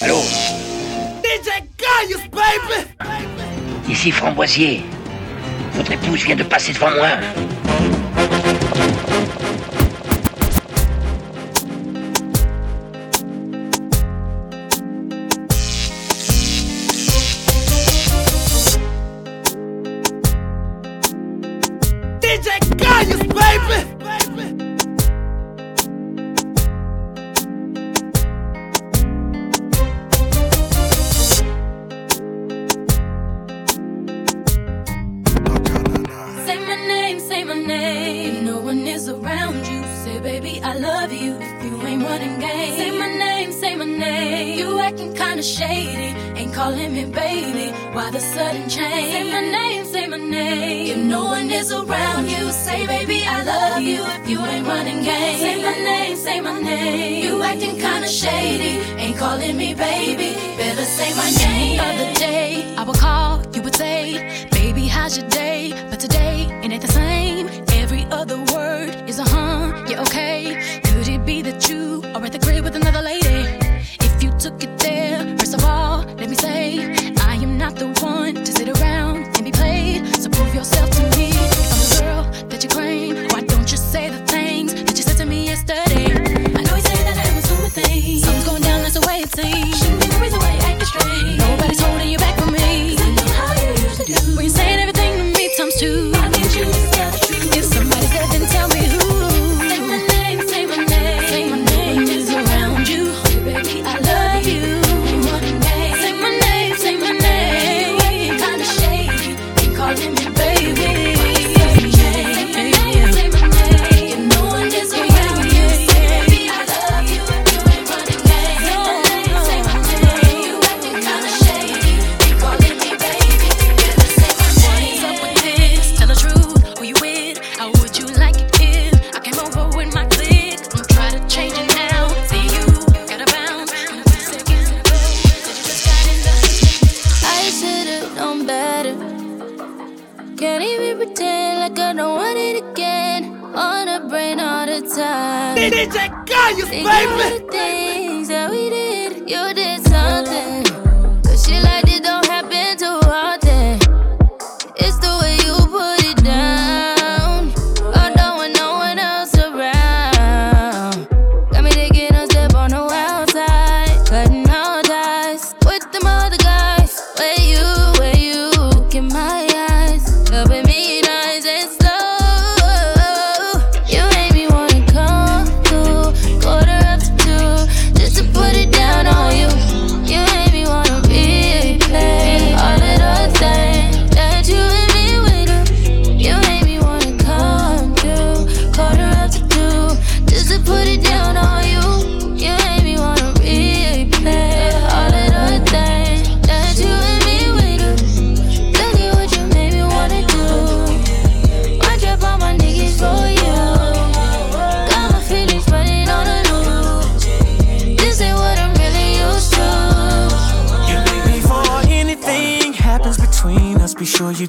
Allô DJ Caius, baby Ici Framboisier. Votre épouse vient de passer devant moi.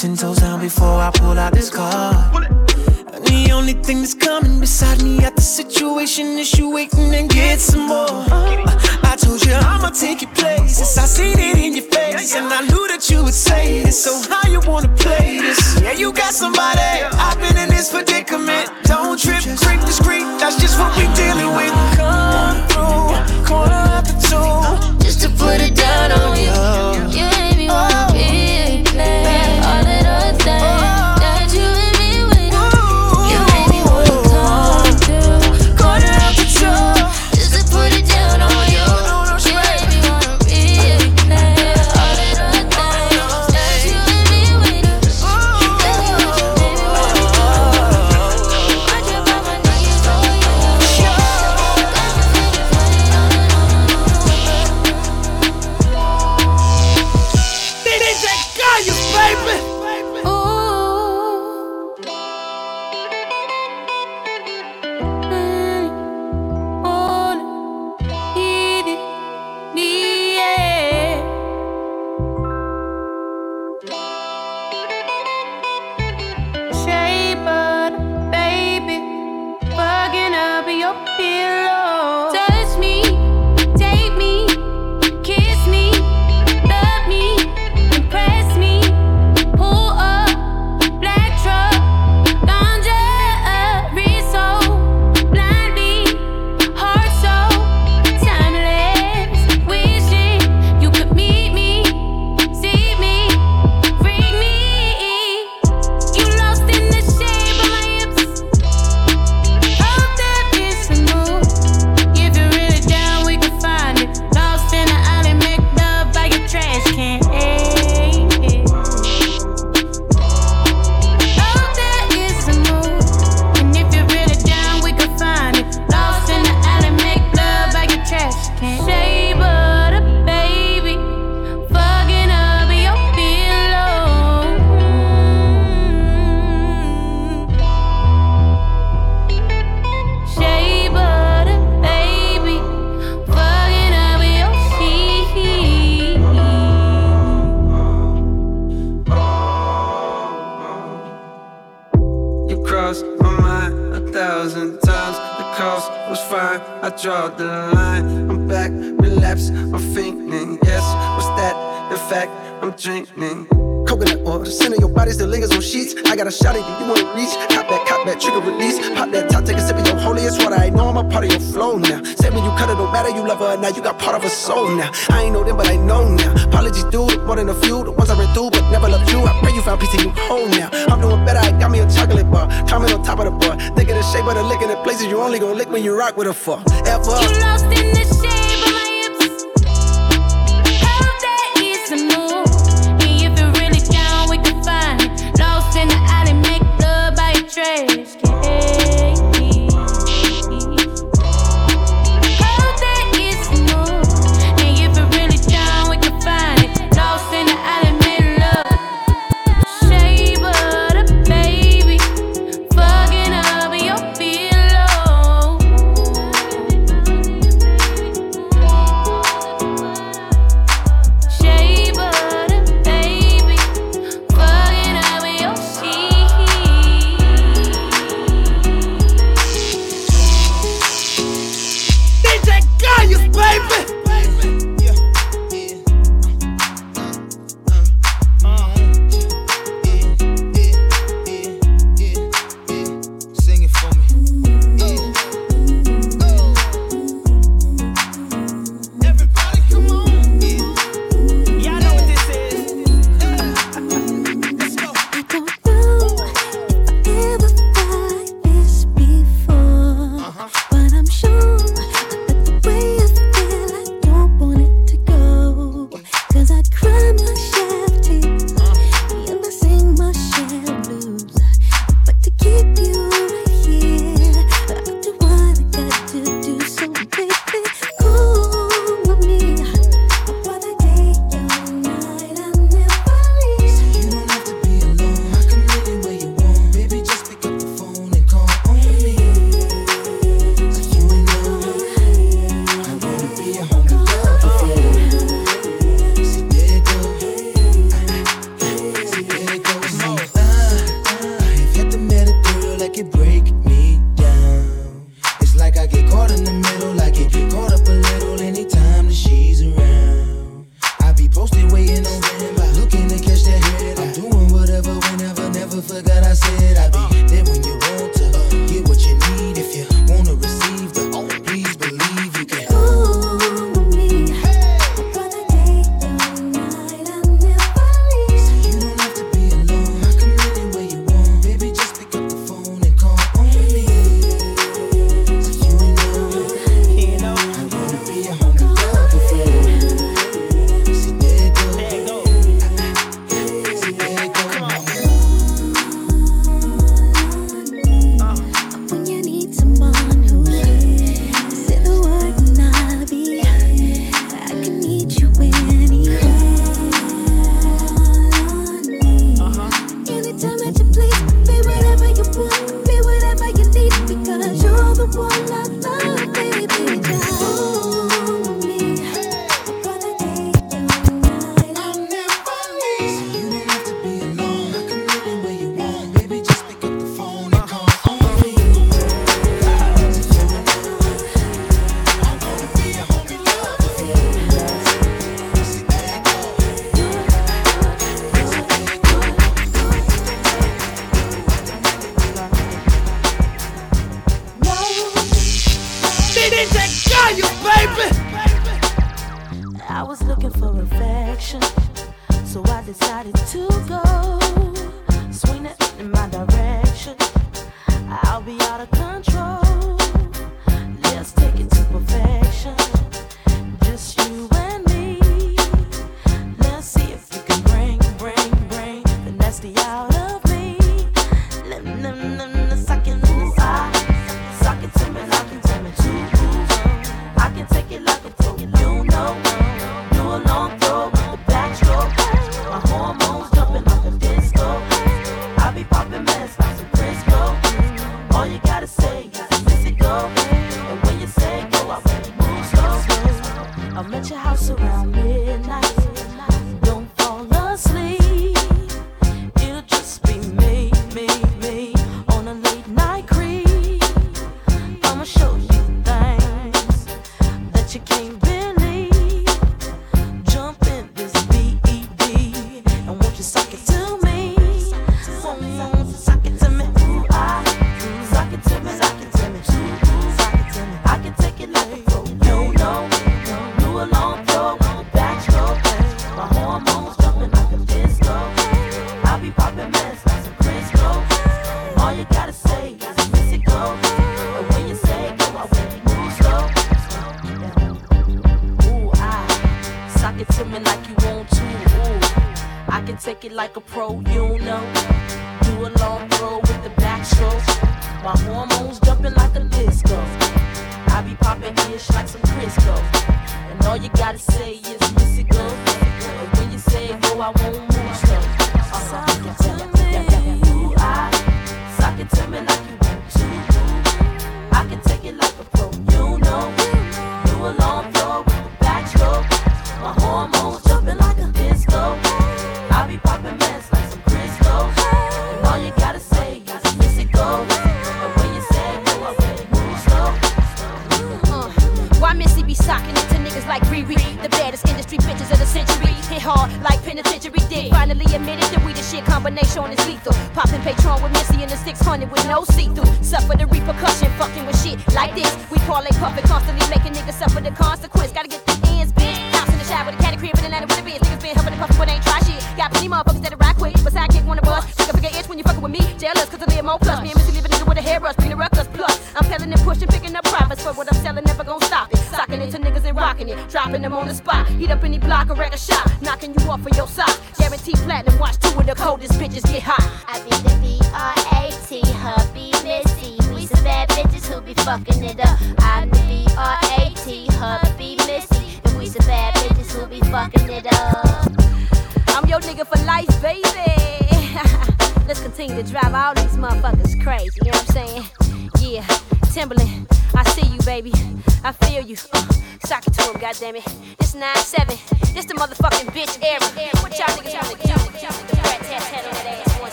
pretend a shot at you, you wanna reach. Cop that, cop that, trigger release. Pop that top, take a sip of your holiest water. I know I'm a part of your flow now. Say when you cut it, don't matter, you love her now. You got part of her soul now. I ain't know them, but I know now. Apologies dude. more than a few. The ones I ran through, but never loved you. I pray you found peace in your home now. I'm doing better, I got me a chocolate bar. Coming on top of the bar. Think of the shape of the lick and the places you only gonna lick when you rock with a fuck. Ever. You lost in the shade.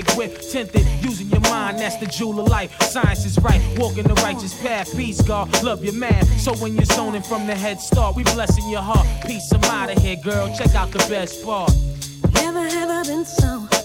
magnetic whip, tinted, using your mind, that's the jewel of life. Science is right, walking the righteous path. Peace, God, love your man. So when you're zoning from the head start, we blessing your heart. Peace, I'm out of here, girl. Check out the best part. Never have I been so.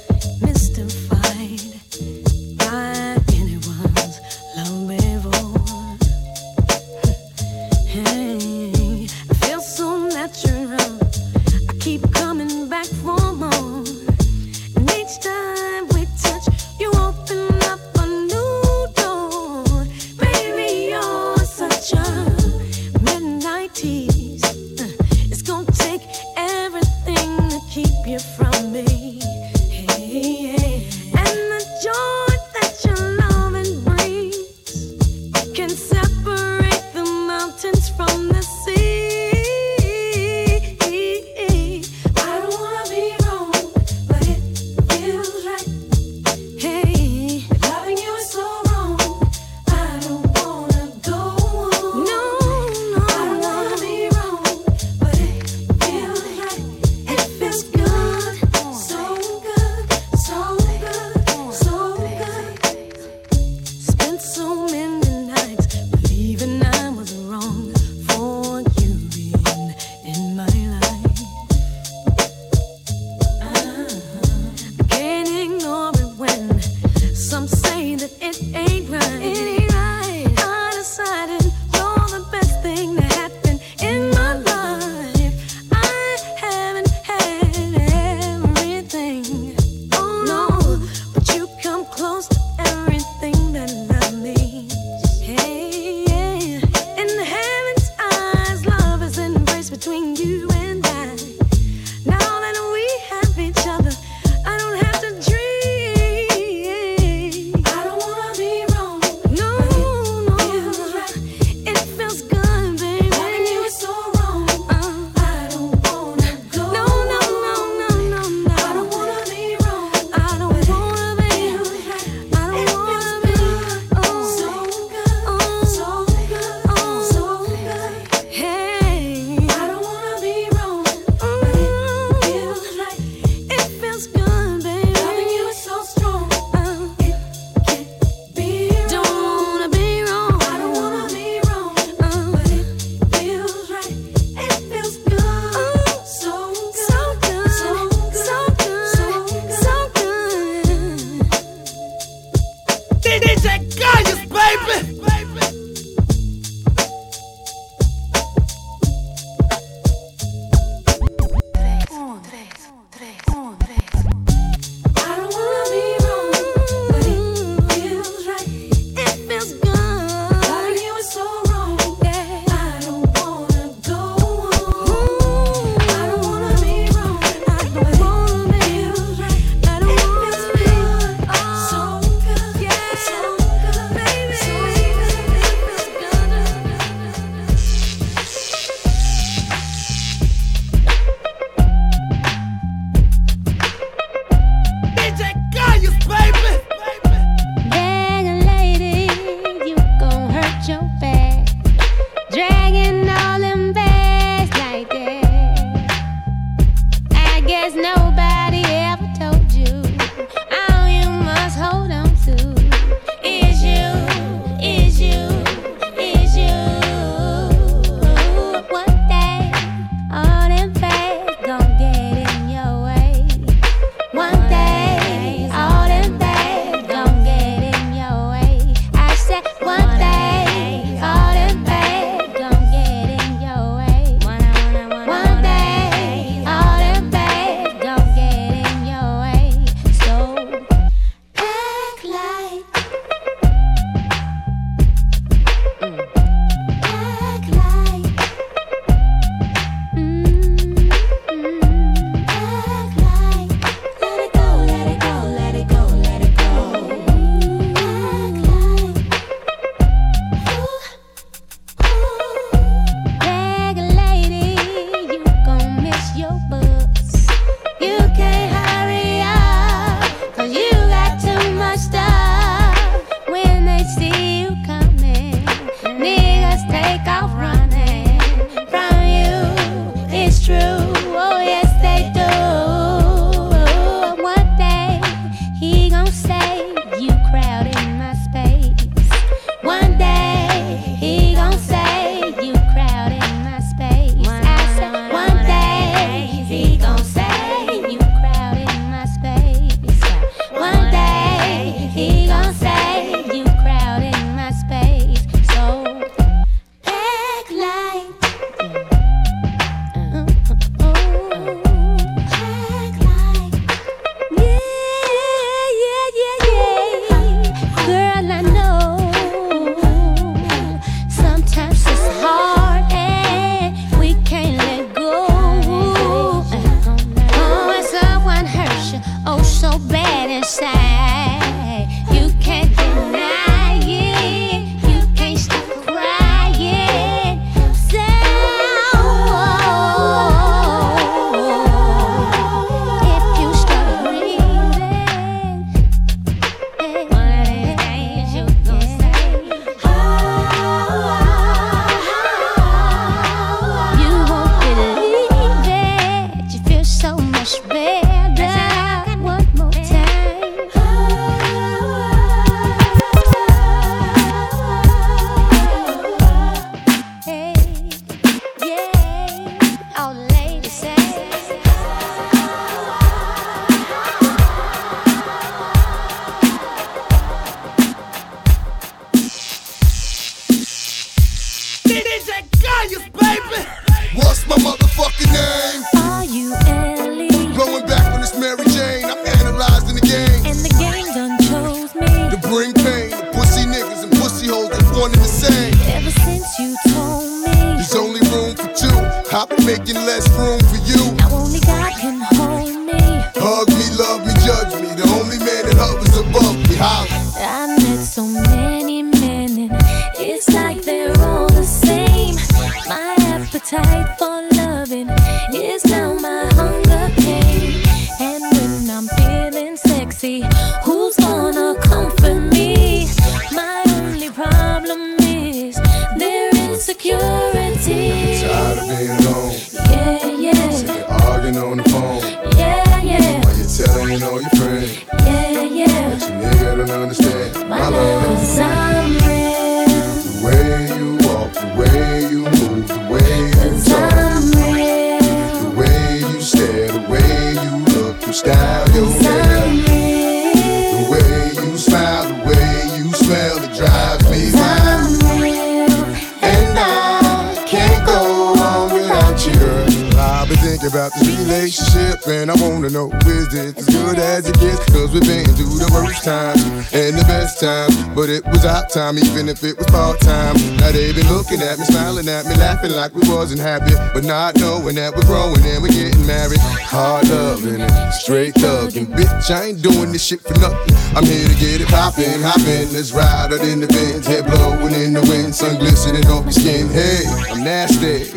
like we wasn't happy, but not knowing that we're growing and we're getting married. Hard loving it, straight thugging, bitch. I ain't doing this shit for nothing. I'm here to get it poppin', hoppin'. Let's ride out in the bins, head blowin' in the wind, sun glistening on your skin. Hey, I'm nasty,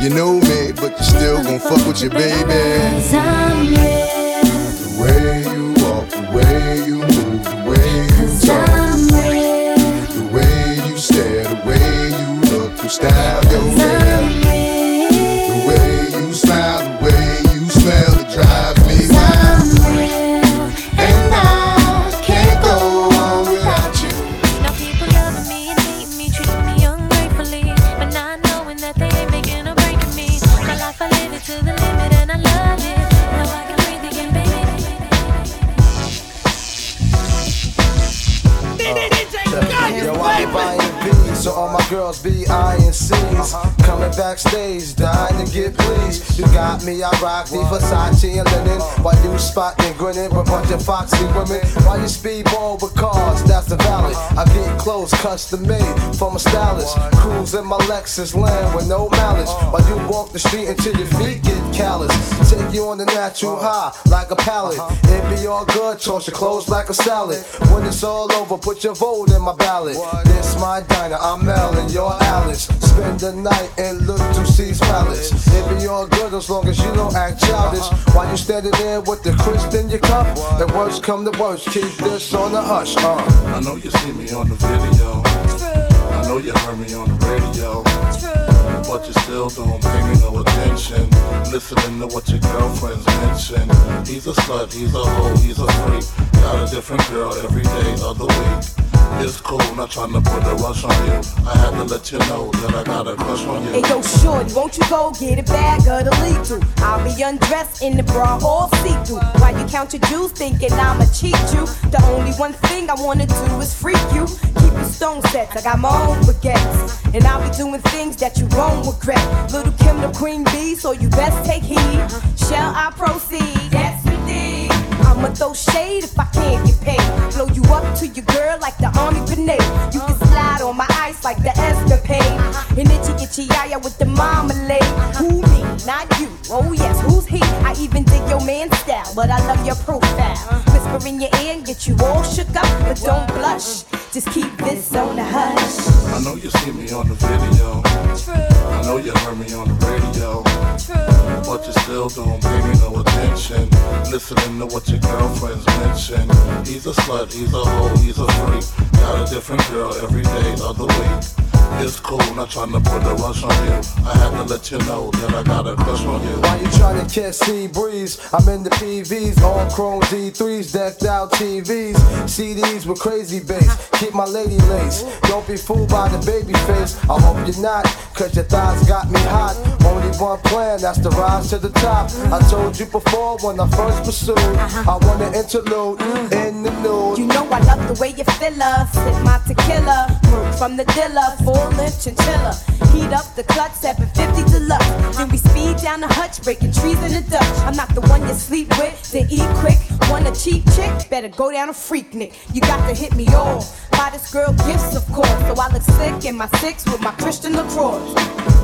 you know me, but you still gon' fuck with your baby. Cause I'm real. The way you custom made for my stylist. In my Lexus land with no malice. While you walk the street until your feet get callous. Take you on the natural high like a pallet. It be all good, toss your clothes like a salad. When it's all over, put your vote in my ballot. This my diner, I'm Mel and you're Alice. Spend the night and look to see's palace. It be all good as long as you don't act childish. While you standing there with the crisp in your cup, the worst come the worst. Keep this on the hush, huh? I know you see me on the video know you heard me on the radio. But you still don't pay me no attention. Listening to what your girlfriends mention. He's a slut, he's a hoe, he's a freak. Got a different girl every day of the week. It's cool, not trying to put a rush on you. I had to let you know that I got a crush on you. Hey yo, shorty, won't you go get a bag of the lethal? I'll be undressed in the bra all see-through. While you count your jewels, thinking I'ma cheat you. The only one thing I wanna do is freak you. Keep your stone sets, I got my own baguettes. And I'll be doing things that you won't regret. Lil' Kim the queen bee, so you best take heed. Shall I proceed? Yes. I'ma throw shade if I can't get paid. Blow you up to your girl like the army grenade. You can slide on my ice like the escapade. And itchy itchy yaya with the marmalade. Who me? Not you. Oh yes, who's he? I even dig your man style, but I love your profile. Whisper in your ear and get you all shook up, but don't blush. Just keep this on the hush. I know you see me on the video. True. I know you heard me on the radio. But you still don't pay me no attention. Listening to what your girlfriends mention. He's a slut, he's a hoe, he's a freak. Got a different girl every day of the week. It's cool, not trying to put a rush on you. I had to let you know that I got a crush on you. Why you trying to catch sea breeze? I'm in the PVs, all chrome D3s, decked out TVs, CDs with crazy bass. Keep my lady lace. Don't be fooled by the baby face. I hope you're not, cause your thighs got me hot. Only one plan, that's to rise to the top. I told you before when I first pursued. Uh-huh. I want an interlude in the nude. You know I love the way you feel us. Sip my tequila, work from the dealer, full length chinchilla. Heat up the clutch, 750 deluxe. Then we speed down the hutch, breaking trees in the Dutch. I'm not the one you sleep with, then eat quick. Want a cheap chick? Better go down a Freaknik. You got to hit me off. Buy this girl gifts, of course. So I look sick in my six with my Christian Lacroix.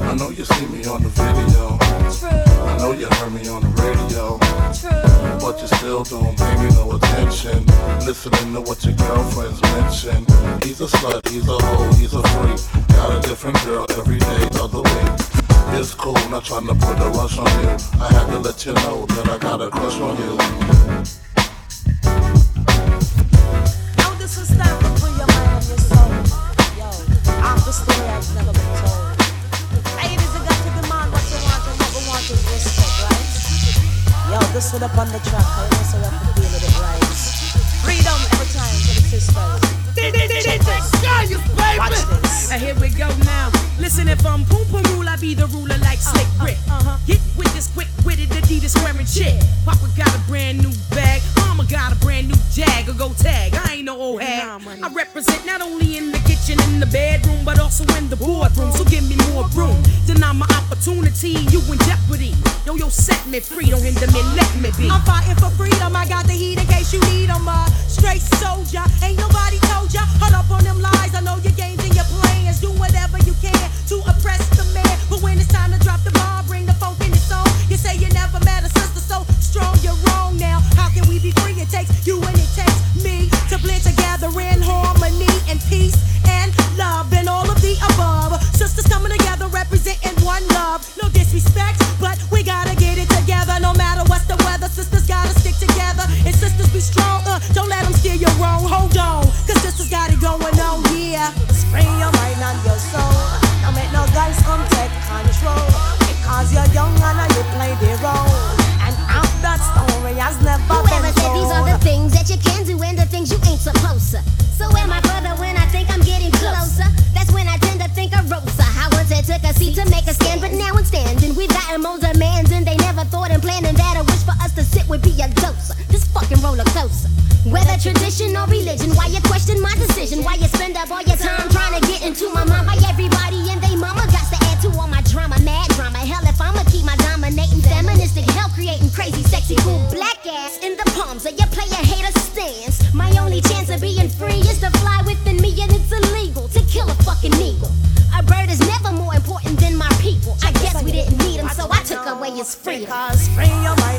I know you see me on the video. True. I know you heard me on the radio. True. But you still don't pay me no attention. Listening to what your girlfriends mention. He's a slut, he's a hoe, he's a freak. Got a different girl every day of the week. It's cool, not trying to put a rush on you. I had to let you know that I got a crush on you. Put your mind your soul. Yo, the story never been told. Ladies, got to demand what you want and what we want is respect, right? Yo, this one up on the track. I know so you have to deal it right. Freedom every time to the sisters. And here we go now. Listen, if I'm Poom rule, I be the ruler like Slick Rick. Get with this quick witted Adidas wearing chick. Papa got a brand new bag. Mama got a brand new jag. Or go tag. I ain't no old hag. I represent not only in the kitchen, in the bedroom, but also in the boardroom. So give me more room. Deny my opportunity, you in jeopardy. Yo, yo, set me free. Don't hinder me, let me be. I'm fighting for freedom. I got the heat in case you need 'em. Uh, straight soldier. Ain't nobody told ya. Hold up on them lies. I know your games and your plans. Do whatever you can to oppress the man. But when it's time to drop the ball, bring the funk in the song. You say you never met a sister so strong. You're wrong now. How can we be free? It takes you and it takes me to blend together in harmony and peace and love and all of the above. Sisters coming together representing one love. No disrespect, but we gotta get it together. No matter what's the weather, sisters gotta together. And sisters be strong. Uh, don't let them steer you wrong. Hold on, cause sisters got it going on. Yeah. Spring your mind and your soul. Don't make no guys come take control. Because you're young and you play the role. And out that story has never Whoever been said these are the things that you can do and the things you ain't supposed to. So am I brother when I think I'm getting closer? That's when I tend to think of Rosa. I once had took a seat to make a stand, but now I'm standing. We've gotten more demands and they never thought in planning that for us to sit would be a dose. This fucking roller coaster. Whether tradition or religion, why you question my decision? Why you spend up all your time trying to get into my mind? Why everybody and they mama got to add to all my drama, mad drama. Hell, if I'ma keep my dominating feministic hell creating crazy, sexy, cool black ass in the palms of your player hater stance. My only chance of being free is to fly within me, and it's illegal to kill a fucking eagle. A bird is never more important than my people. I guess we didn't need him, so I took away his freedom. Because free your mind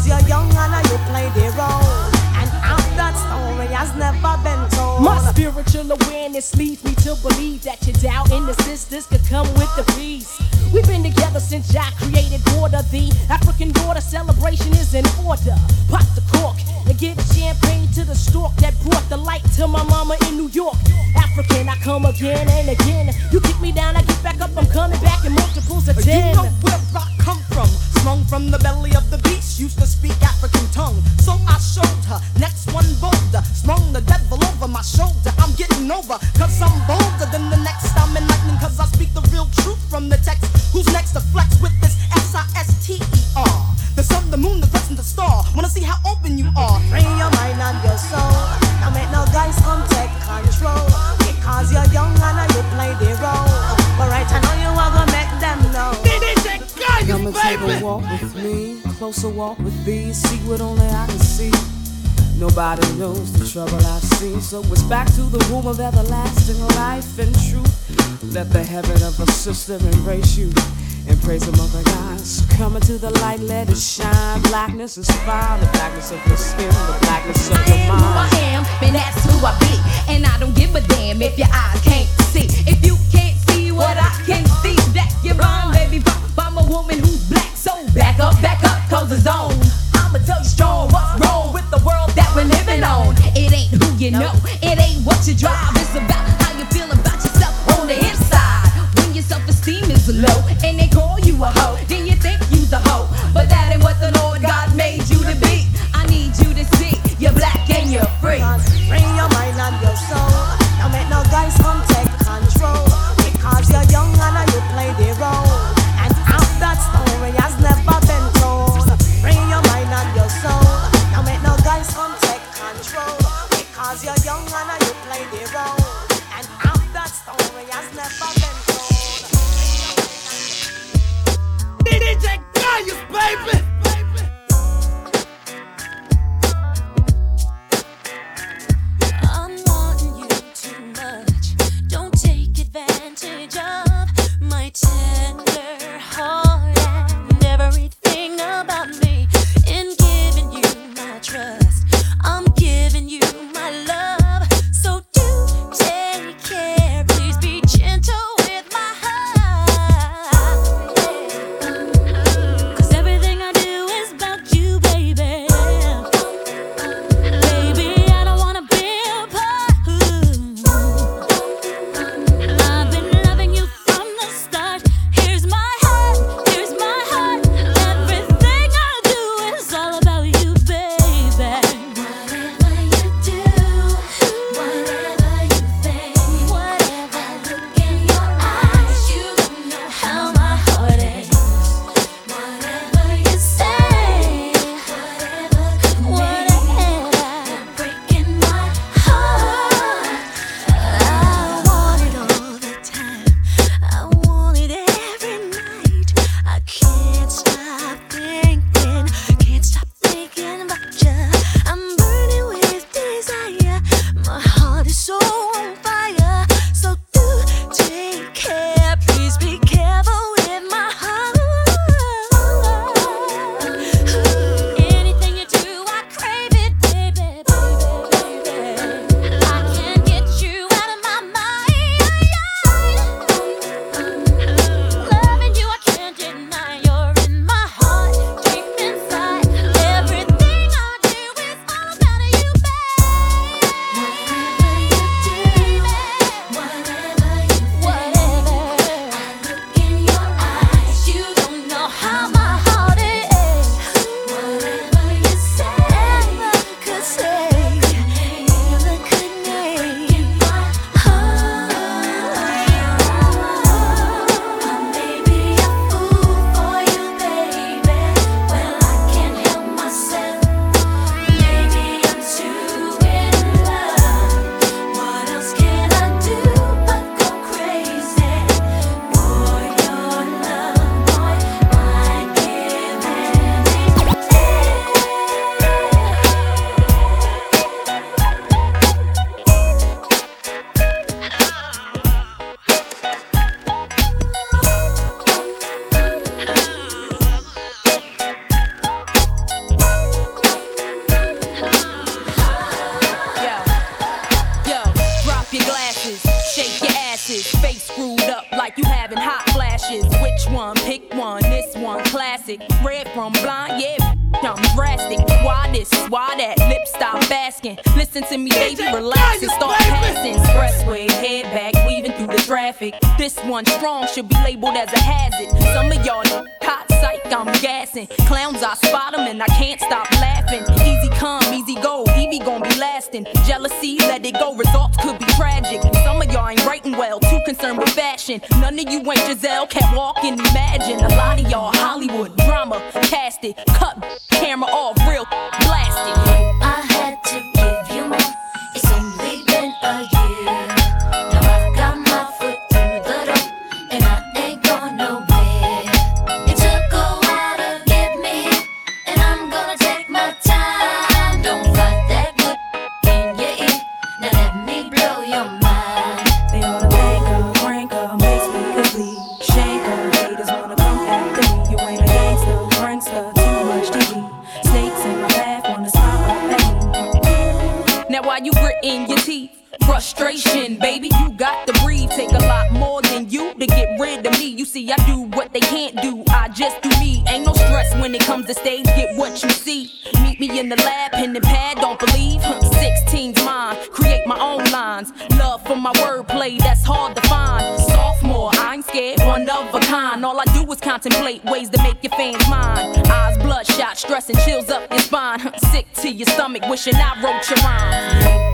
Because you're young and you play the role. And out that story has never been. My spiritual awareness leads me to believe that your doubt the sisters could come with the peace. We've been together since Jah created order. The African daughter celebration is in order. Pop the cork and give champagne to the stork that brought the light to my mama in New York. African, I come again and again. You kick me down, I get back up. I'm coming back in multiples of ten. You know where I come from, sprung from the belly of the beast. Used to speak African tongue, so I showed her. Next one bolder, sprung the devil over my shoulder. I'm getting over, cause I'm bolder than the next. I'm enlightening, cause I speak the real truth from the text. Who's next to flex with this S I S T E R? The sun, the moon, the crescent, the star. Wanna see how open you are? Free your mind and your soul. Don't make no guys come take control. Because you're young and you play the role. But right I know you are gonna make them know. Come and take a walk with me, closer walk with thee, see what only I can see. Nobody knows the trouble I've seen, so it's back to the room of everlasting life and truth. Let the heaven of a sister embrace you and praise the mother gods. Coming to the light, let it shine. Blackness is fine, the blackness of your skin, the blackness of your Who I am, and that's who I be. And I don't give a damn if your eyes can't see. If you can't see what I can see, that you're wrong, baby. I'm a woman who's black, so back up, back up, cause it's on. I'ma tell you strong what's wrong with the world living on. It ain't who you know, it ain't what you drive. It's about how you feel about yourself on the inside. When your self-esteem is low and they call you a hoe, then you think you's a hoe. But that ain't what the Lord God made you to be. I need you to see you're black and you're free. Free your mind and your ain't Giselle, can't walk and imagine. A lot of y'all Hollywood drama, cast it, cut camera off, real blasted. pressing chills up your spine. Sick to your stomach, wishing I wrote your rhyme.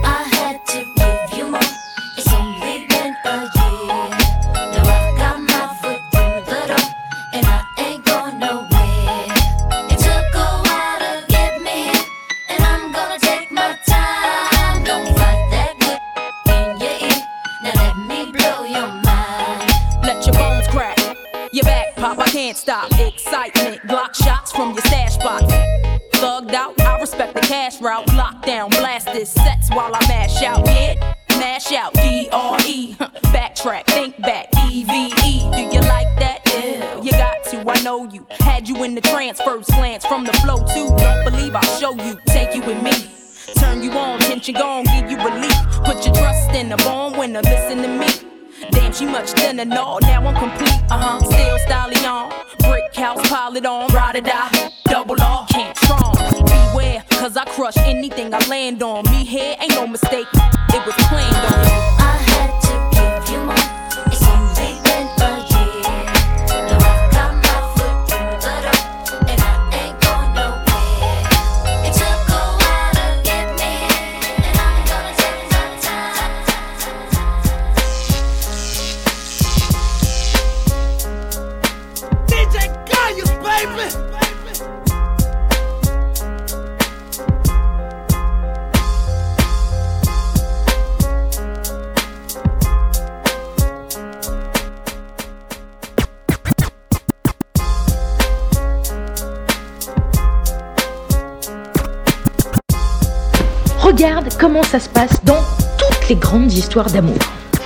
Regarde comment ça se passe dans toutes les grandes histoires d'amour.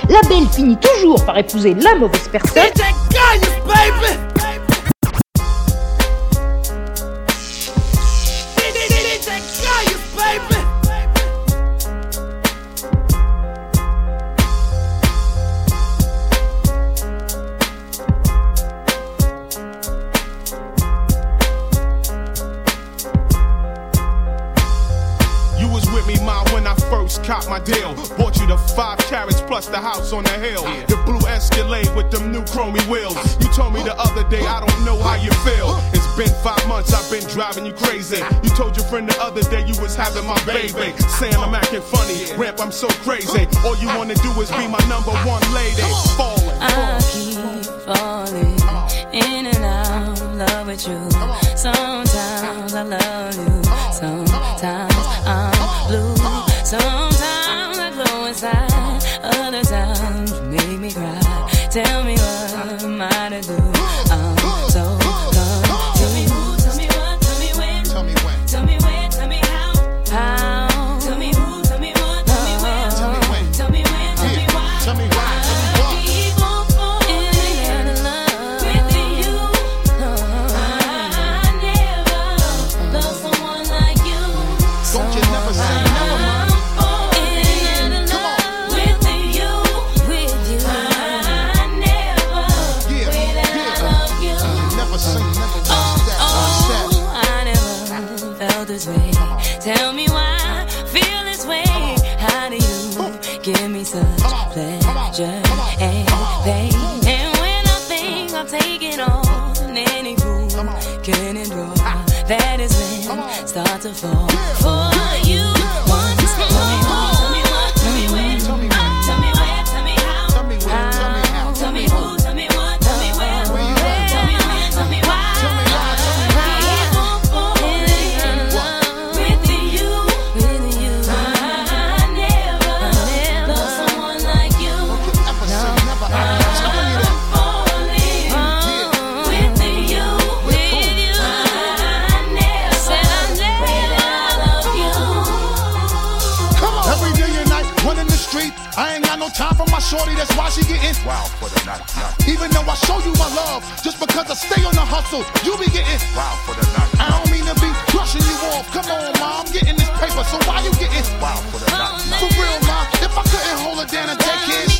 La belle finit toujours par épouser la mauvaise personne. the house on the hill. The blue Escalade with them new chromey wheels. You told me the other day, I don't know how you feel. It's been five months, I've been driving you crazy. You told your friend the other day you was having my baby. Saying I'm acting funny, ramp, I'm so crazy. All you wanna do is be my number one lady. Falling. I keep falling in and out of love with you. Sometimes I love you, sometimes I'm blue. Sometimes Start to fall for shorty, that's why she getting wild for the night. Even though I show you my love, just because I stay on the hustle, you be getting wild for the night. I don't mean to be brushing you off. Come on, ma, I'm getting this paper, so why you getting wild for the night? For real, ma, if I couldn't hold her down and take care,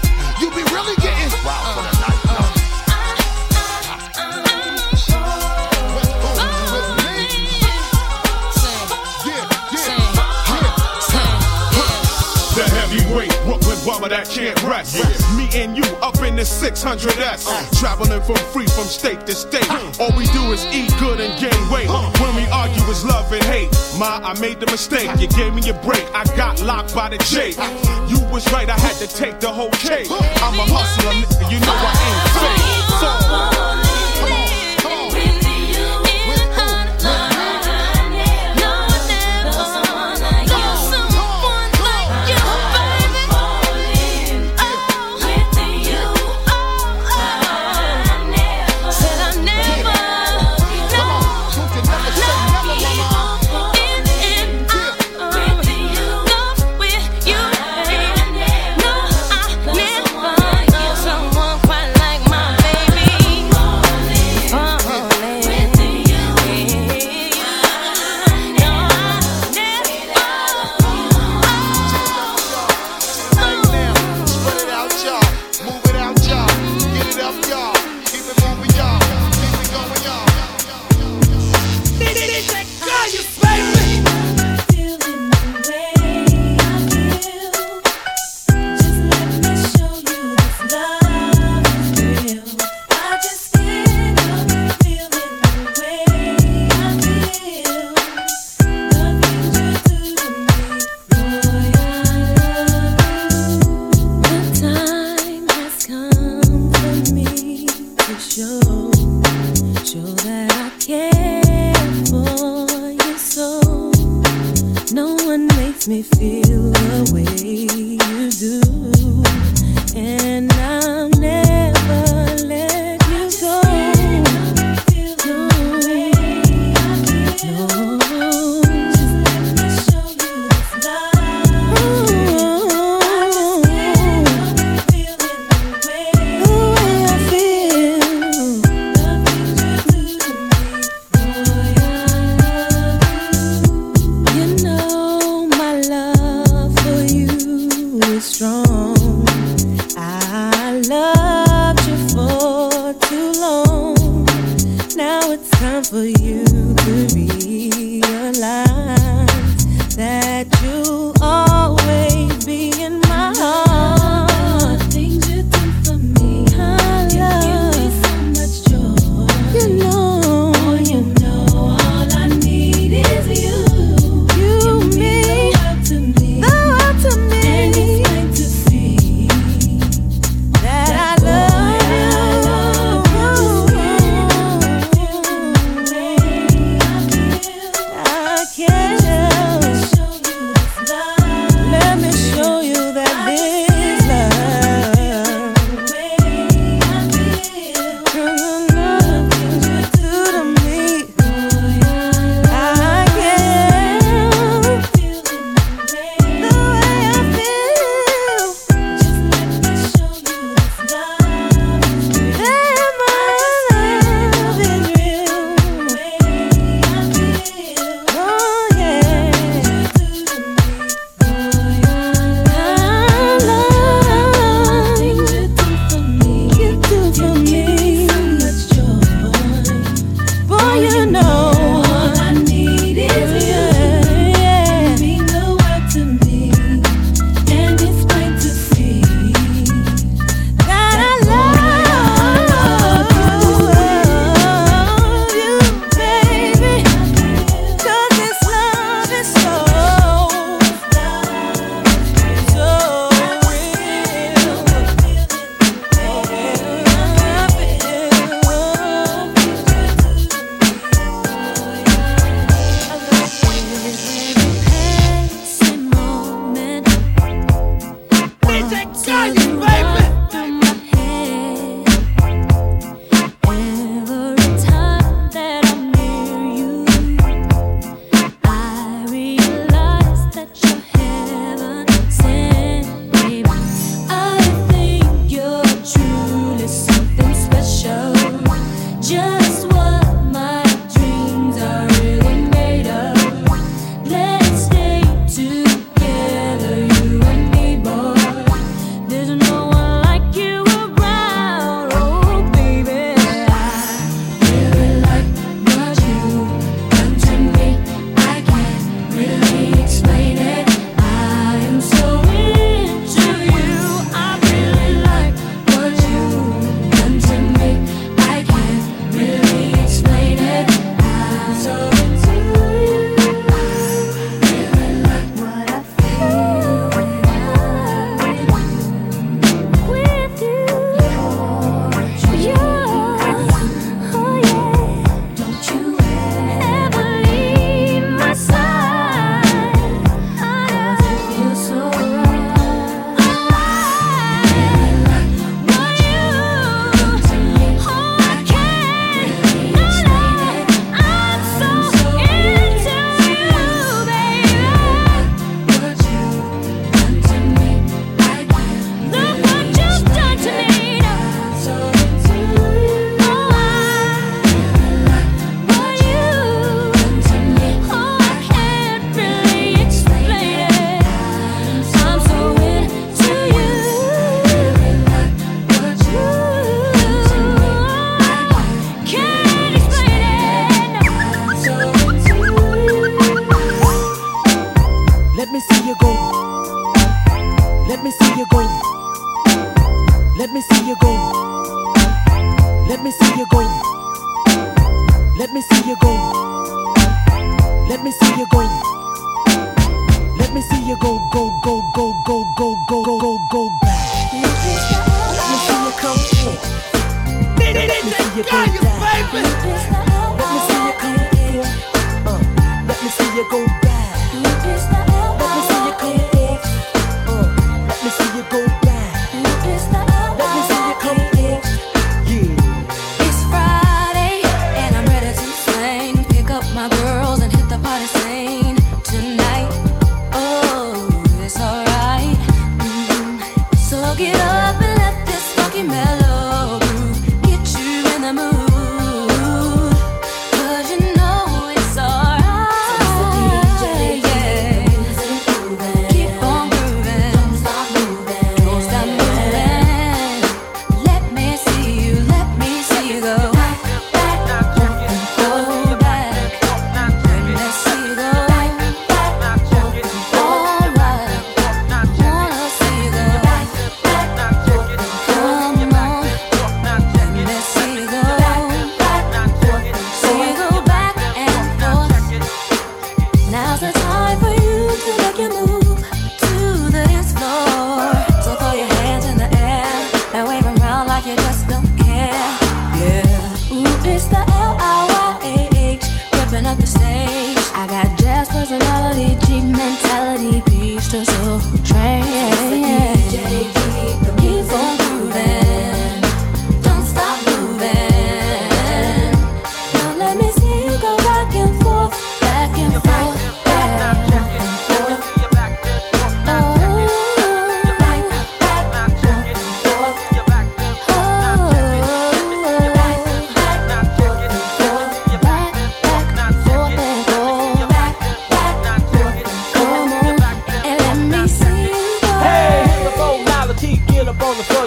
rest. Me and you up in the 600S. Uh. Traveling from free from state to state. Uh. All we do is eat good and gain weight. Uh. When we argue, it's love and hate. Ma, I made the mistake. You gave me a break. I got locked by the J. You was right, I had to take the whole cake. I'm a hustler, nigga. You know I ain't fake.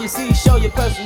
You see, show your personality,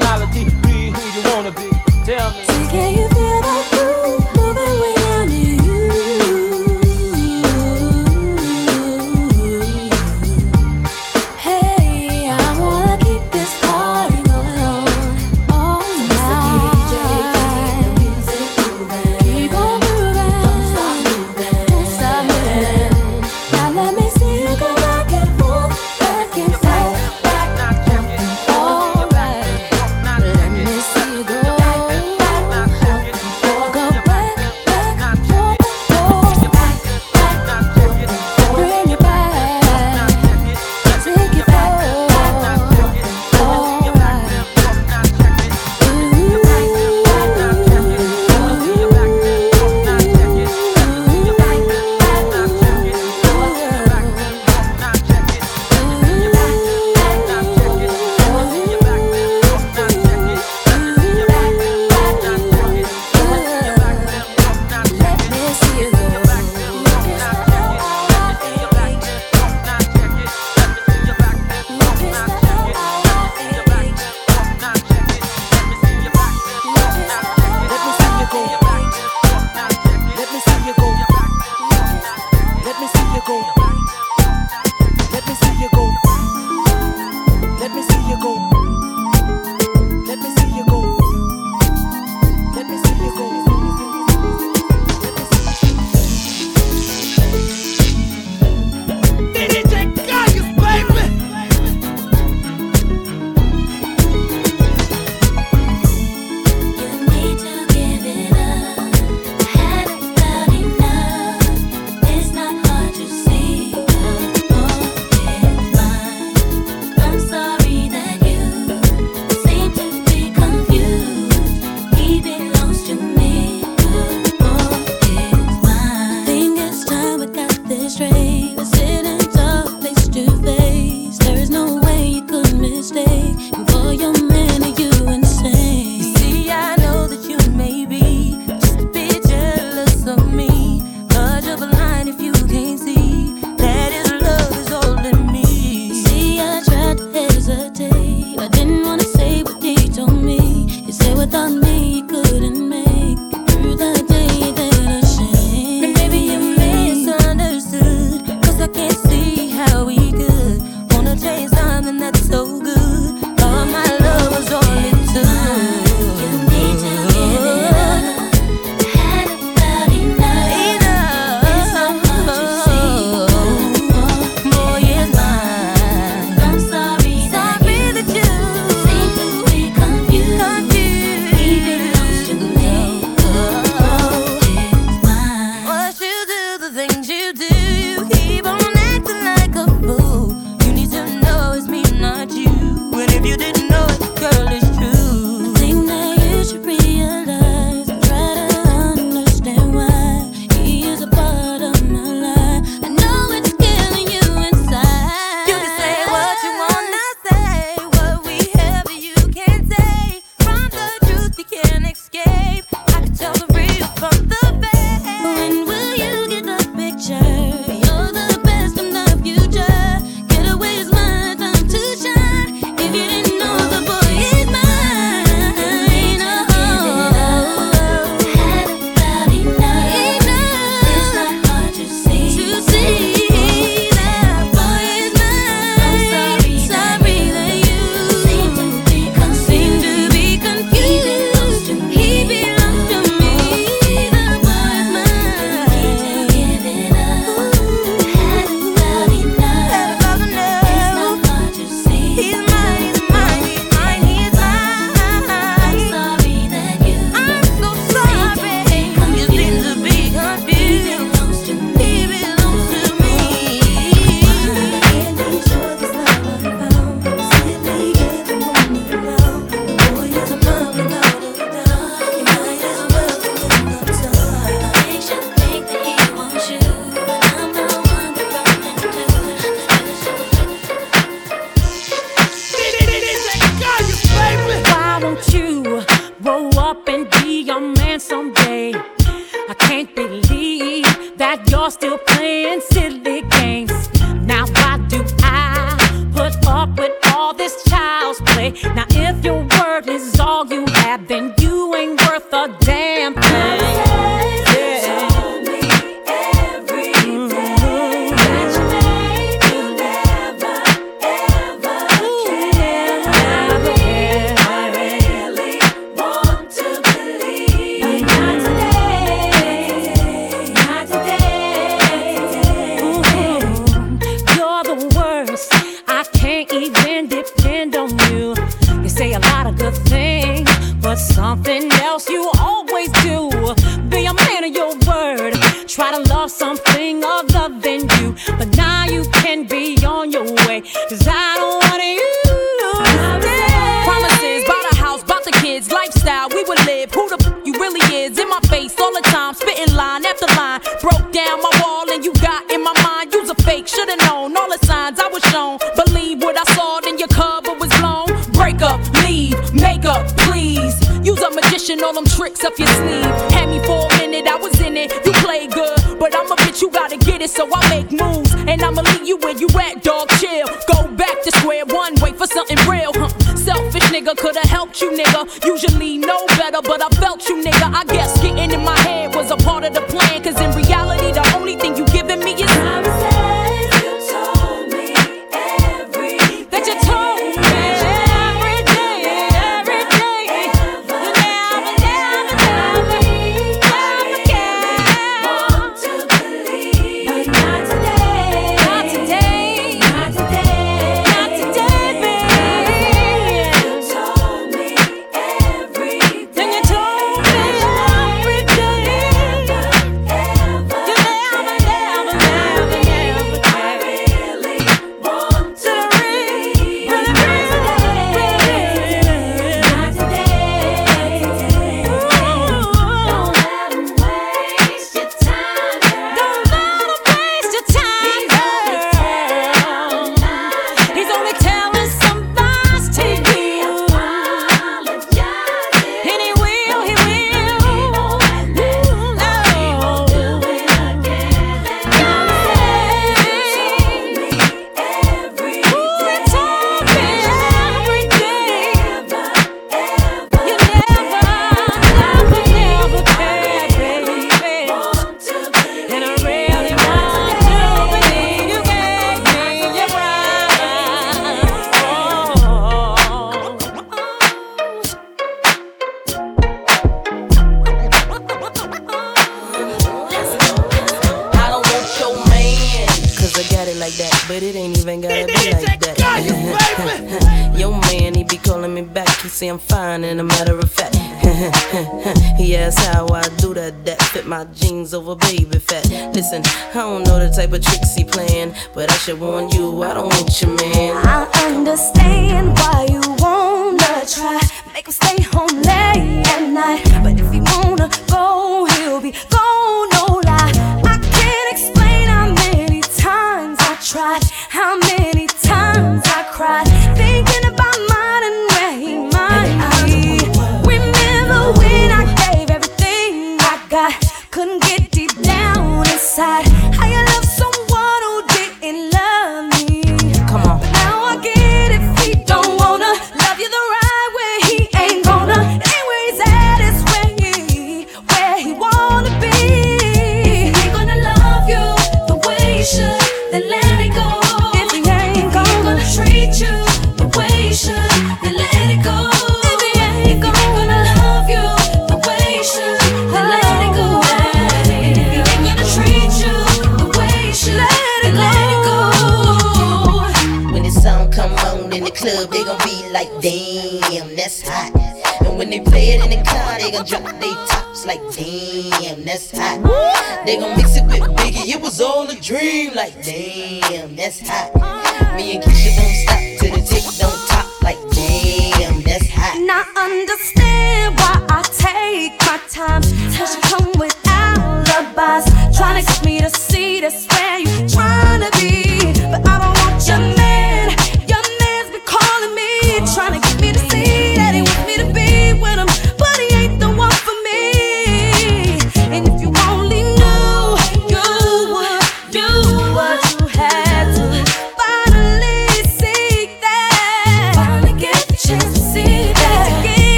pushing all them tricks up your sleeve. Had me for a minute, I was in it. You play good, but I'm a bitch, you gotta get it, so I make moves. And I'ma leave you where you at, dog, chill. Go back to square one, wait for something real. Huh. Selfish nigga, coulda helped you, nigga. Usually know better, but I felt you, nigga. I guess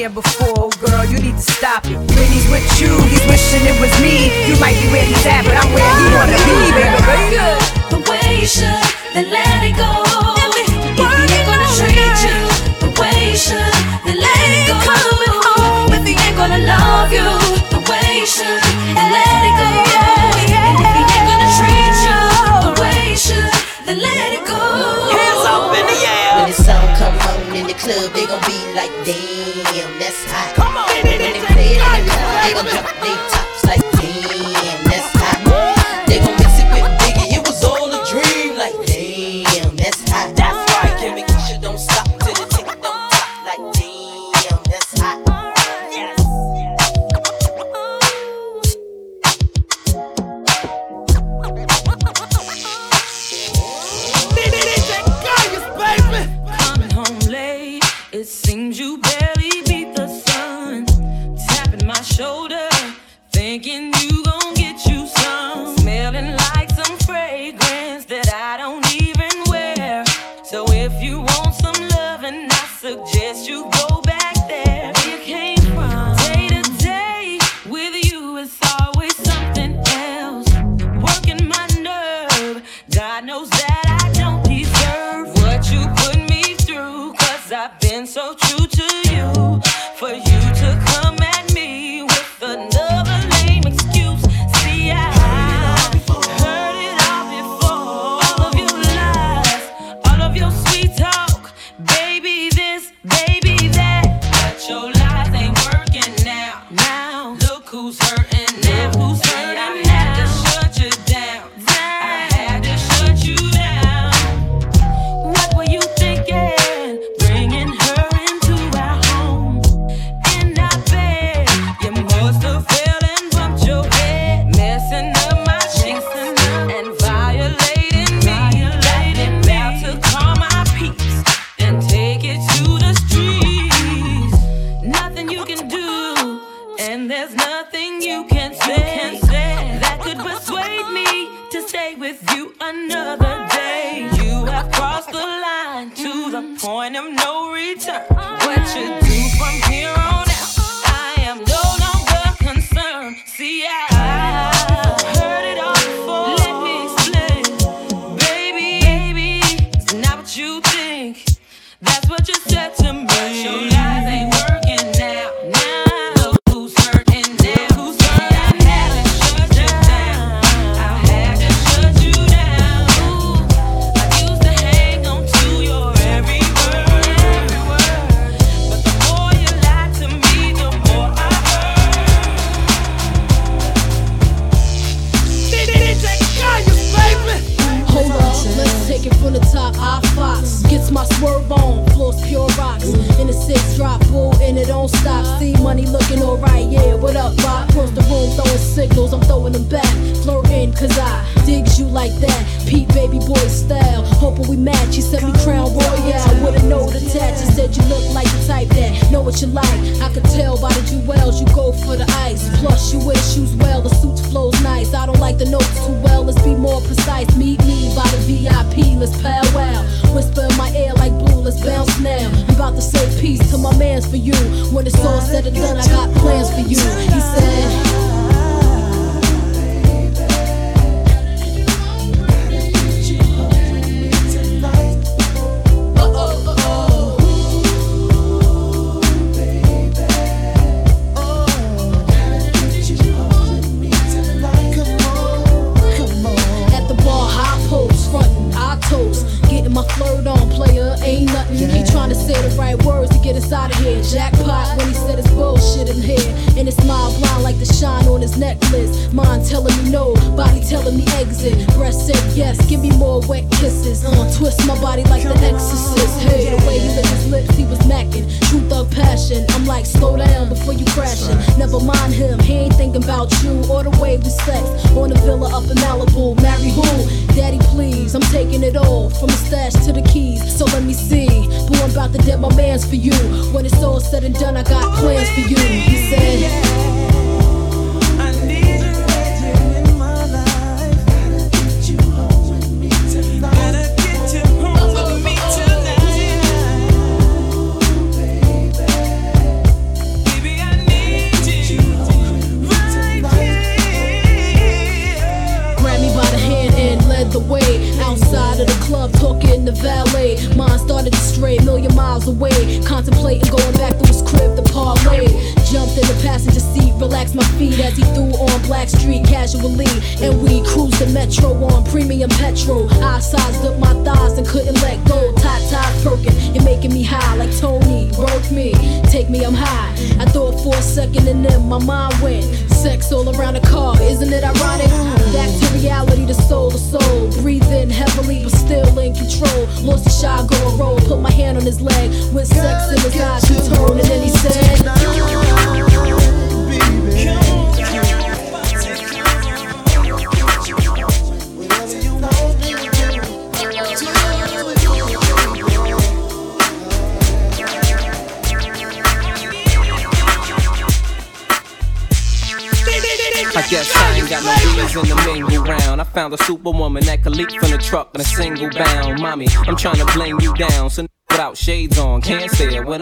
there before,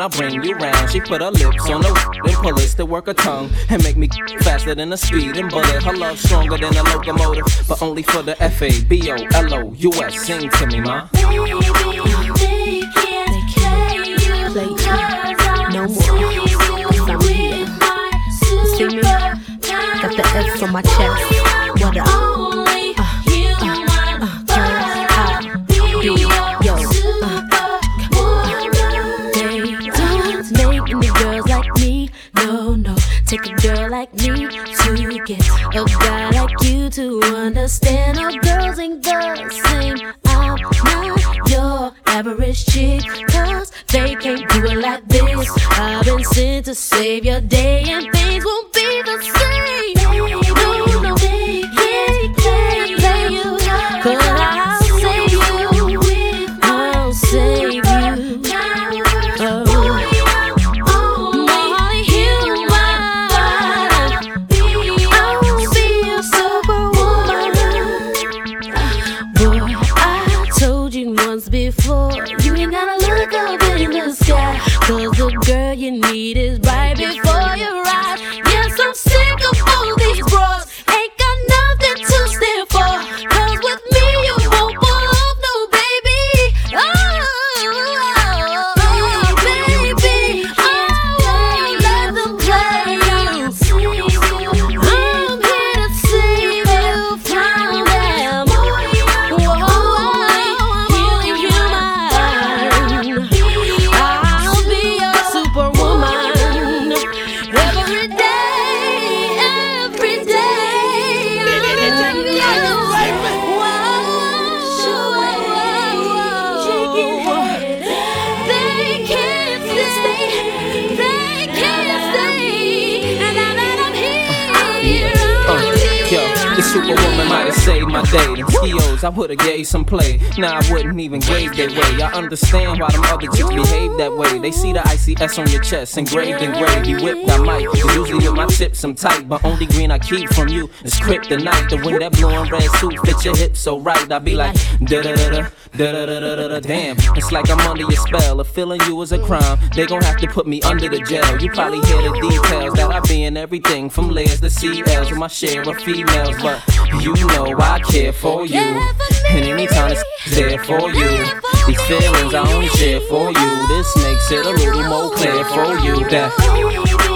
I bring you round. She put her lips on the then pull it to work her tongue and make me faster than a speeding bullet. Her love stronger than a locomotive, but only for the F A B O L O U S. Sing to me, ma. Understand. All girls ain't the same. I'm not your average chick. Cause they can't do it like this. I've been sent to save your day, and would've gave some play. Nah, I wouldn't even gave their way. I understand why them other chicks behave that way. They see the ICS on your chest, engraved in gravy, whipped. I might. Usually with my tips, I'm tight. But only green I keep from you is kryptonite. The wind that blue and red suit fit your hips so right. I be like, da da da. Da da da da da da damn. It's like I'm under your spell. If feeling you is a crime, they gon' have to put me under the jail. You probably hear the details that I be in everything from layers to CLs with my share of females. But you know I care for you. And anytime it's there for you. These feelings I only share for you. This makes it a little more clear for you that.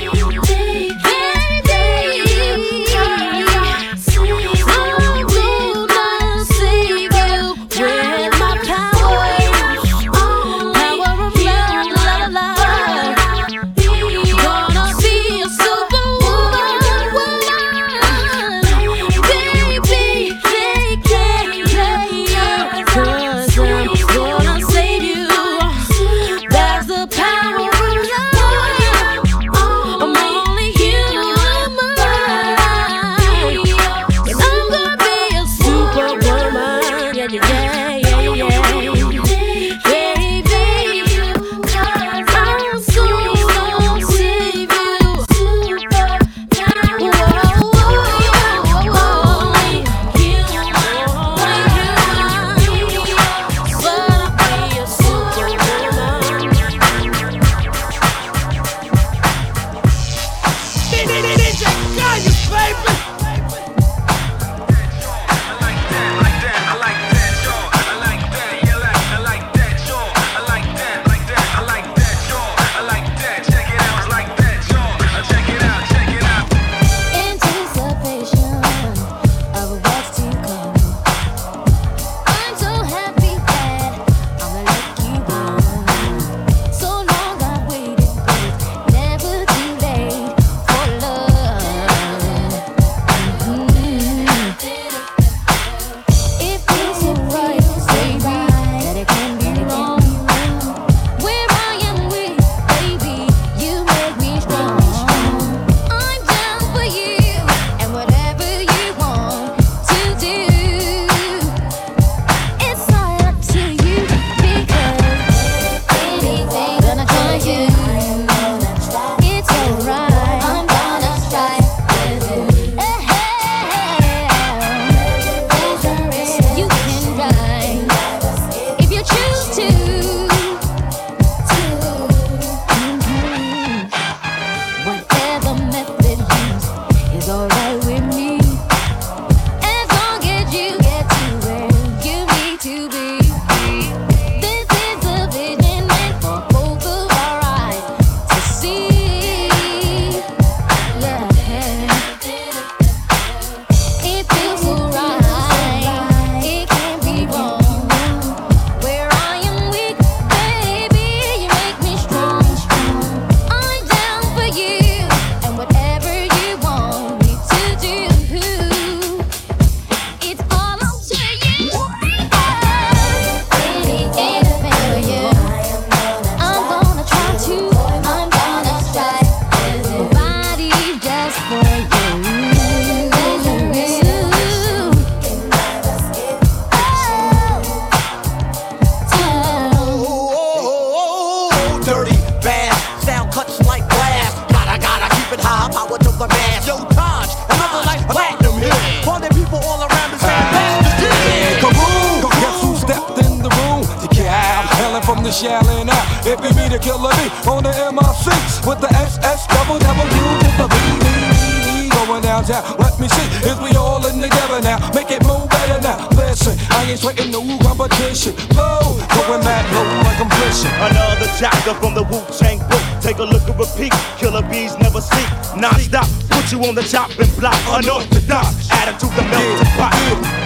be yelling out. It be me, the killer bee on the MIC with the SS double double U with the B. Going downtown, let me see, is we all in together now. Make it move better now. Listen, I ain't sweating no competition. Blow, going that low like I'm fishing. Another chapter from the Wu Tang book Take a look at a peek. Killer bees never sleep. Non stop. Put you on the chopping block. Unorthodox. Attitude to melt the pot.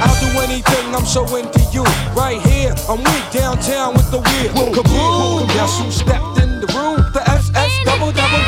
I'll do anything I'm showing to you. Right here, I'm with downtown with the weird Kaboom! Guess who stepped in the room? The SS double double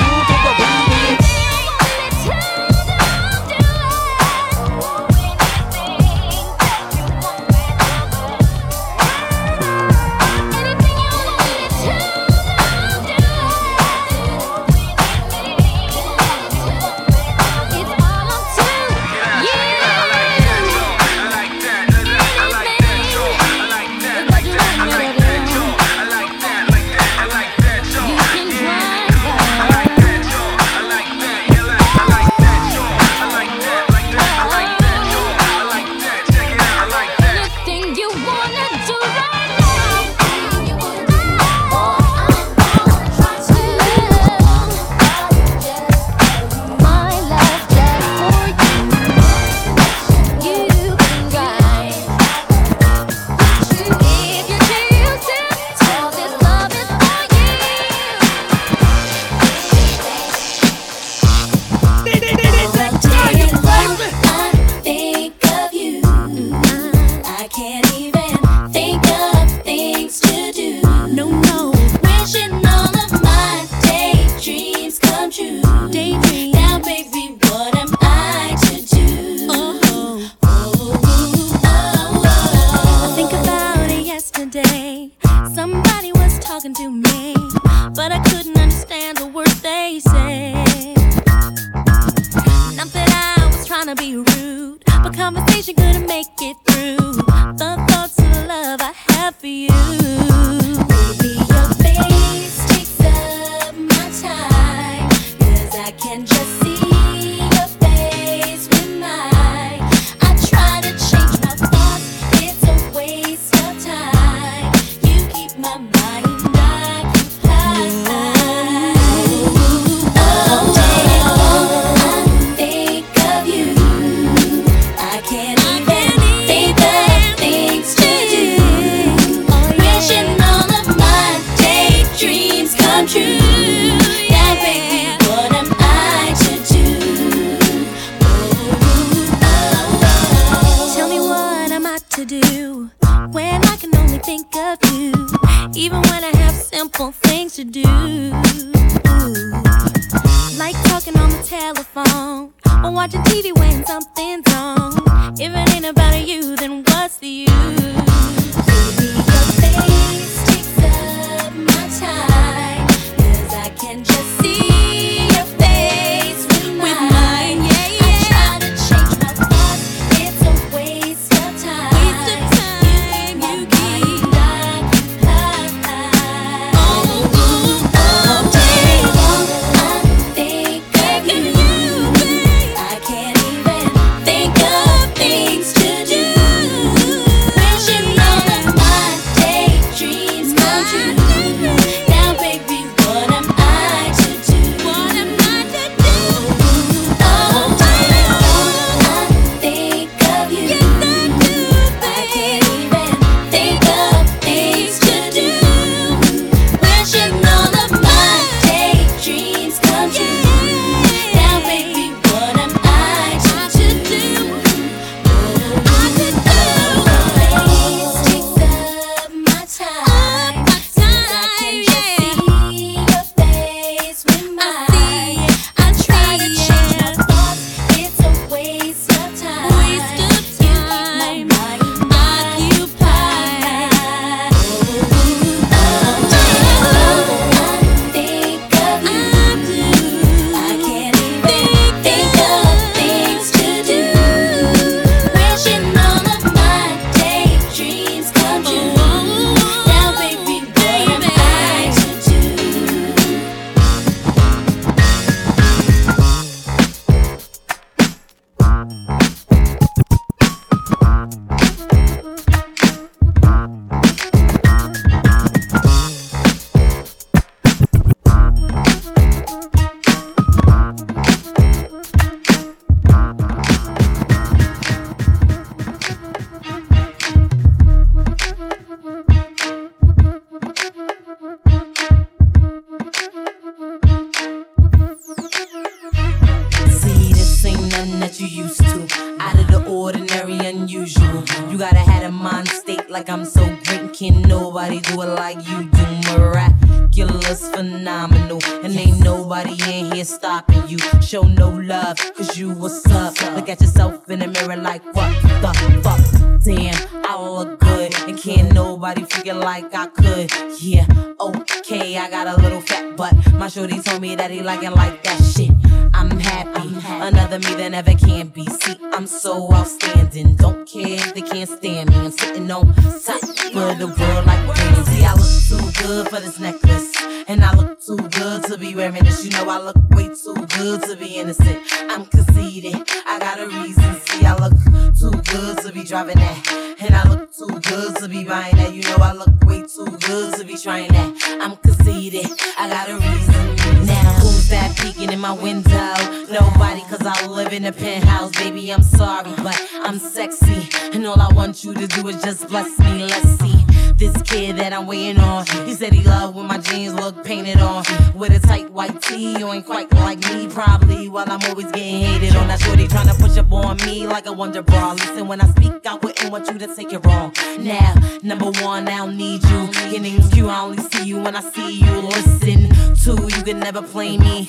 nobody figure like I could. Yeah, okay, I got a little fat butt. My shorty told me that he like it like that shit. I'm happy. Another me that never can be. See, I'm so outstanding. Don't care if they can't stand me. I'm sitting on top for the world like rain. See, I look too good for this necklace. And I look too good to be wearing this. You know, I look way too good to be innocent. I'm conceited. I got a reason. See, I look too good to be driving that. And I look too good to be buying that. You know, I look way too good to be trying that. I'm conceited. I got a reason. Now, who's that peeking in my window? Nobody, cause I live in a penthouse. Baby, I'm sorry, but I'm sexy. And all I want you to do is just bless me. Let's see. This kid that I'm waiting on. He said he loved when my jeans look painted on. With a tight white tee, you ain't quite like me, probably. While I'm always getting hated on. That shorty trying to push up on me like a wonder bra. Listen, when I speak, I wouldn't want you to take it wrong. Now, number one, I don't need you. Your name's Q, I only see you when I see you. Listen, two, you can never play me.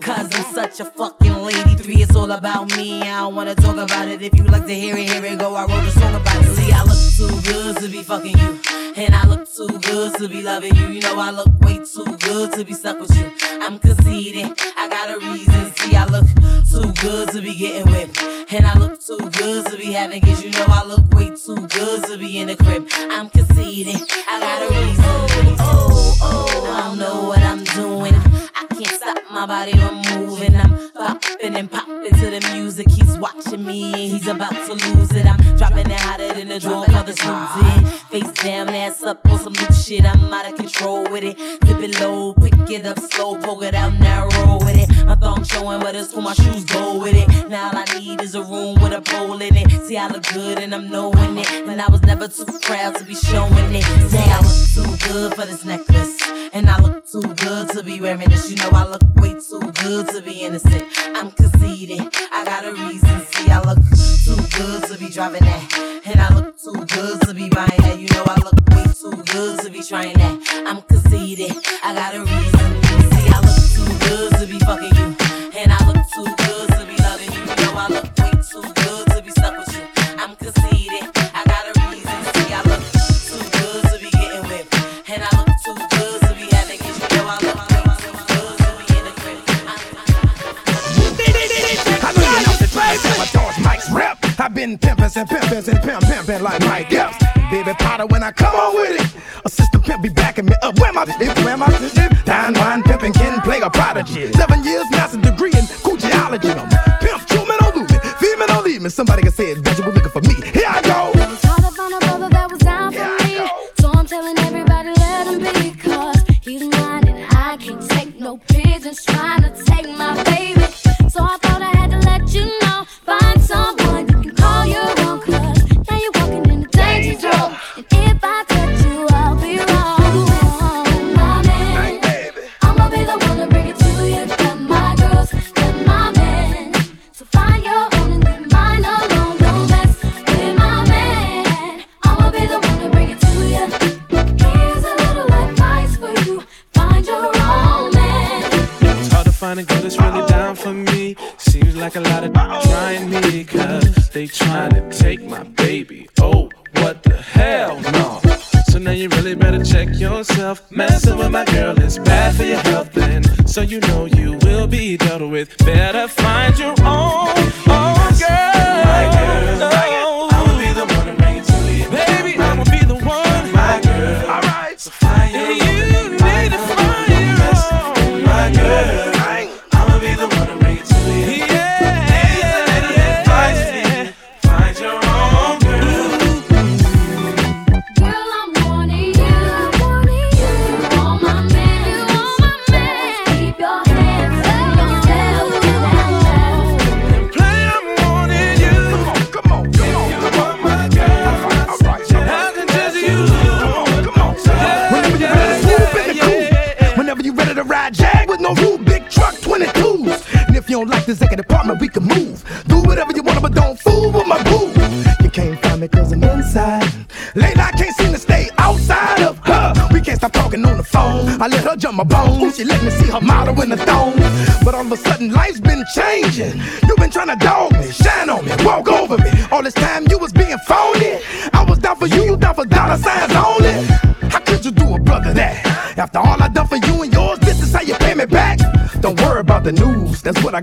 Cause I'm such a fucking lady. Three, it's all about me. I don't wanna talk about it. If you like to hear it, here it go. I wrote a song about it. See, I look too good to be fucking you. And I look too good to be loving you. You know, I look way too good to be stuck with you. I'm conceited. I got a reason. See, I look too good to be getting whipped. And I look too good to be having kids. You know, I look way too good to be in the crib. I'm conceited. I got a reason. Oh, oh, I don't know what I'm doing. Can't stop my body from moving. I'm popping and popping to the music. He's watching me and he's about to lose it. I'm dropping it hotter than the drawer called the in. Face down, ass up on some new shit. I'm out of control with it. Dip it low, pick it up slow, poke it out narrow with it. My thumb showing, but it's cool. My shoes go with it. Now all I need is a room with a pole in it. See, I look good and I'm knowing it. And I was never too proud to be showing it. Say I look too good for this necklace. And I look too good to be wearing this. You know I look way too good to be innocent. I'm conceited. I got a reason. See, I look too good to be driving that. And I look too good to be buying that. You know I look way too good to be trying that. I'm conceited. I got a reason. See, I look too good to be fucking you. And I look too good to be loving you. You know I look way too good I've been pimpin' and pimpin' and pimp pimpin' like Mike Epps. Baby Potter when I come on with it. Assistant pimp be backing me up. Where my? Where my shit? Don Juan pimpin' can play a prodigy. Seven years,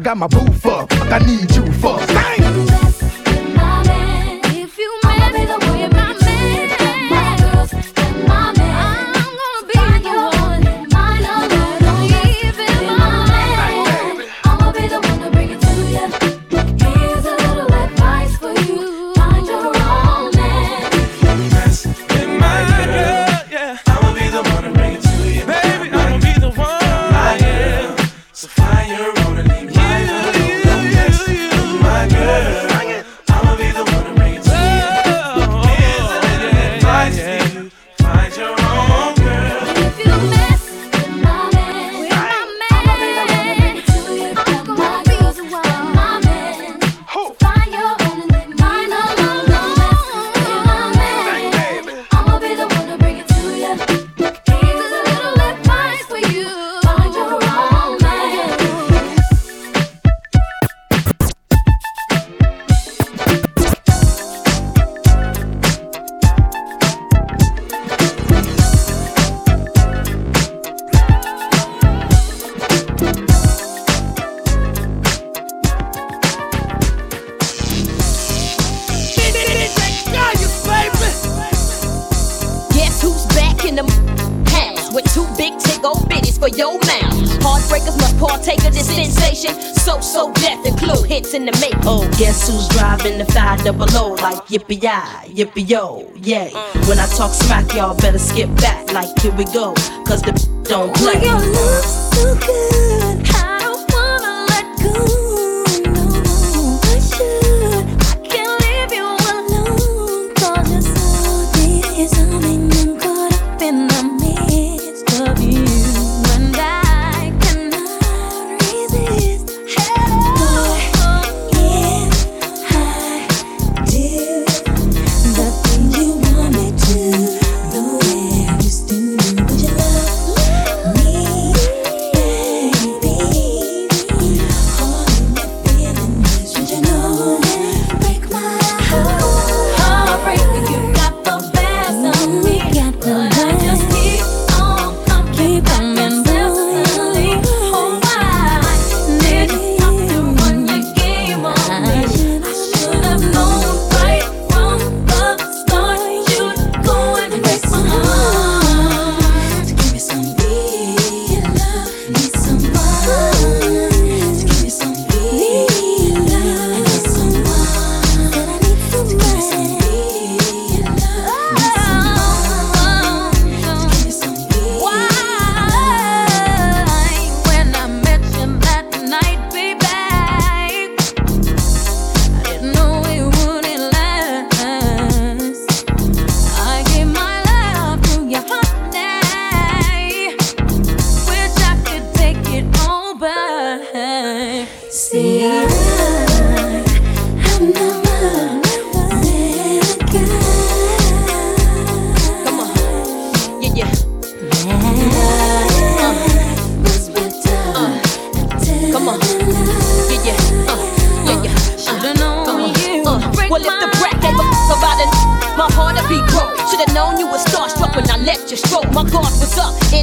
got my boo yippee ya, yippee yo, yay. When I talk smack, y'all better skip back, like here we go, cause the don't play.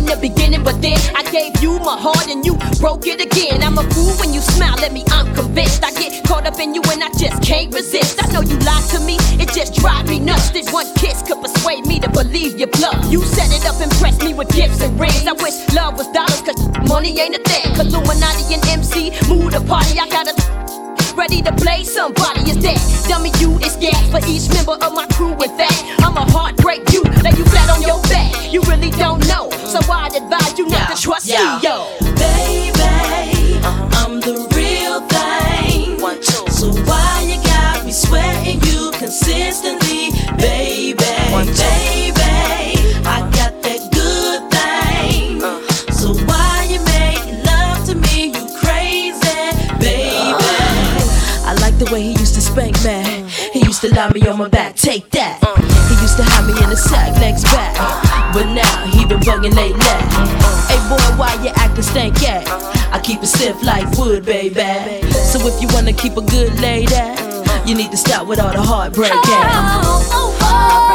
the beginning, but then I gave you my heart and you broke it again. I'm a fool when you smile at me, I'm convinced. I get caught up in you and I just can't resist. I know you lied to me, it just drives me nuts. This one kiss could persuade me to believe your bluff. You set it up and pressed me with gifts and rings. I wish love was dollars, cause money ain't a thing. Illuminati and MC, move the party, I gotta ready to play somebody is dead. Dummy, you is gas for each member of my crew. With that, I'm a heartbreak you on your back. You really don't know, so I'd advise you not yeah, to trust yeah. me, yo. Baby, I'm the real thing. One, two. So why you got me sweating you consistently, baby? One, two. Baby, I got that good thing. Uh huh. So why you making love to me, you crazy, baby? Uh huh. I like the way he used to spank me. He used to lie me on my back, take that. Uh Uh-huh. Hey boy, why you acting stank at? I keep it stiff like wood, baby. So if you wanna keep a good lady, you need to stop with all the heartbreak. Oh, oh, oh.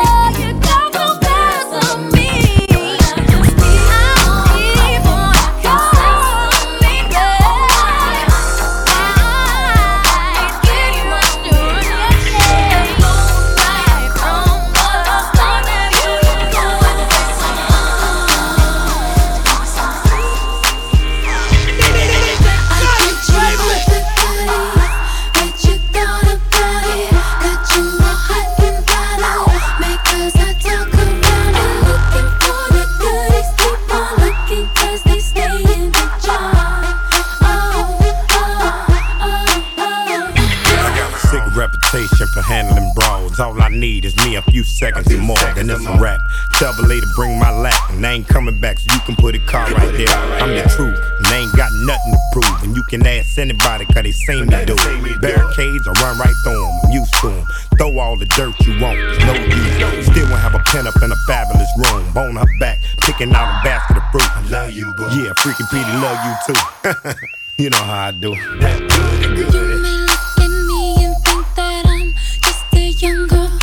a few seconds and more. Then it's a rap. Tell the lady bring my lap, and I ain't coming back, so you can put a car right there. I'm the truth, and I ain't got nothing to prove. And you can ask anybody, cause they seen me do it. Barricades, I run right through them, I'm used to them. Throw all the dirt you want, no use. Still won't have a pen up in a fabulous room. Bone her back, picking out a basket of fruit. I love you, boo. Yeah, freaking Petey, love you too. you know how I do. That good, good. You look at me and think that I'm just a young girl.